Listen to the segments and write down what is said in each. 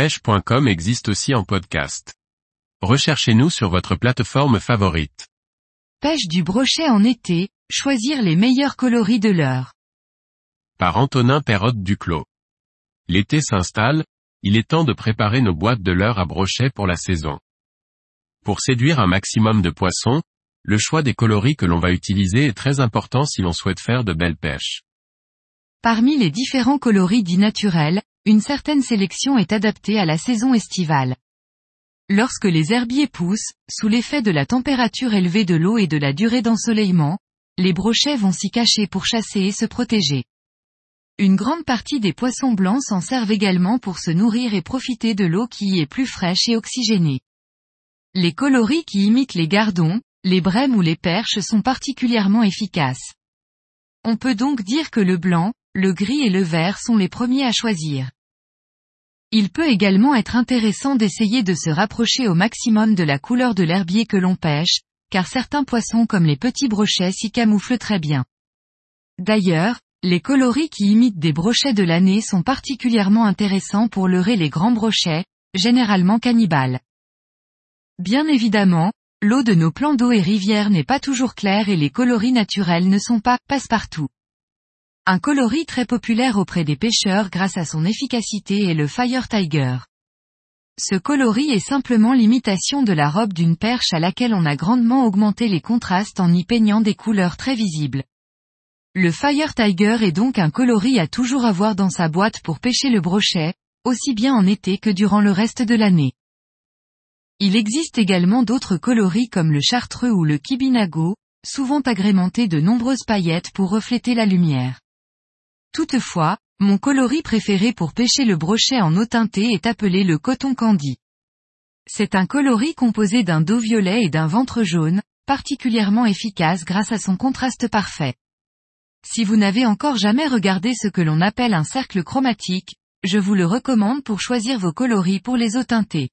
pêche.com existe aussi en podcast. Recherchez-nous sur votre plateforme favorite. Pêche du brochet en été, choisir les meilleurs coloris de l'heure. Par Antonin Perrotte Duclos. L'été s'installe, il est temps de préparer nos boîtes de leurre à brochet pour la saison. Pour séduire un maximum de poissons, le choix des coloris que l'on va utiliser est très important si l'on souhaite faire de belles pêches. Parmi les différents coloris dits naturels, une certaine sélection est adaptée à la saison estivale. Lorsque les herbiers poussent, sous l'effet de la température élevée de l'eau et de la durée d'ensoleillement, les brochets vont s'y cacher pour chasser et se protéger. Une grande partie des poissons blancs s'en servent également pour se nourrir et profiter de l'eau qui y est plus fraîche et oxygénée. Les coloris qui imitent les gardons, les brèmes ou les perches sont particulièrement efficaces. On peut donc dire que le blanc, le gris et le vert sont les premiers à choisir. Il peut également être intéressant d'essayer de se rapprocher au maximum de la couleur de l'herbier que l'on pêche, car certains poissons comme les petits brochets s'y camouflent très bien. D'ailleurs, les coloris qui imitent des brochets de l'année sont particulièrement intéressants pour leurrer les grands brochets, généralement cannibales. Bien évidemment, l'eau de nos plans d'eau et rivières n'est pas toujours claire et les coloris naturels ne sont pas passe-partout. Un coloris très populaire auprès des pêcheurs grâce à son efficacité est le Fire Tiger. Ce coloris est simplement l'imitation de la robe d'une perche à laquelle on a grandement augmenté les contrastes en y peignant des couleurs très visibles. Le Fire Tiger est donc un coloris à toujours avoir dans sa boîte pour pêcher le brochet, aussi bien en été que durant le reste de l'année. Il existe également d'autres coloris comme le chartreux ou le kibinago, souvent agrémentés de nombreuses paillettes pour refléter la lumière. Toutefois, mon coloris préféré pour pêcher le brochet en eau teintée est appelé le coton candy. C'est un coloris composé d'un dos violet et d'un ventre jaune, particulièrement efficace grâce à son contraste parfait. Si vous n'avez encore jamais regardé ce que l'on appelle un cercle chromatique, je vous le recommande pour choisir vos coloris pour les eaux teintées.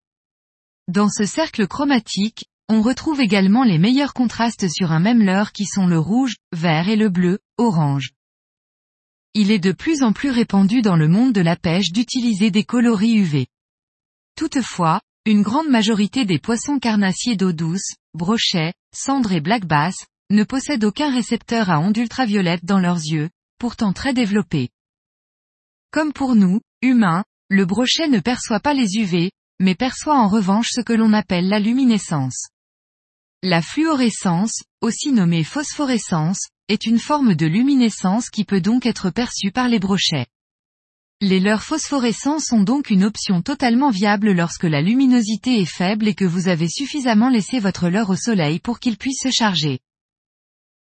Dans ce cercle chromatique, on retrouve également les meilleurs contrastes sur un même leurre qui sont le rouge, vert et le bleu, orange. Il est de plus en plus répandu dans le monde de la pêche d'utiliser des coloris UV. Toutefois, une grande majorité des poissons carnassiers d'eau douce, brochets, cendres et black bass, ne possèdent aucun récepteur à ondes ultraviolettes dans leurs yeux, pourtant très développés. Comme pour nous, humains, le brochet ne perçoit pas les UV, mais perçoit en revanche ce que l'on appelle la luminescence. La fluorescence, aussi nommée phosphorescence, est une forme de luminescence qui peut donc être perçue par les brochets. Les leurres phosphorescents sont donc une option totalement viable lorsque la luminosité est faible et que vous avez suffisamment laissé votre leurre au soleil pour qu'il puisse se charger.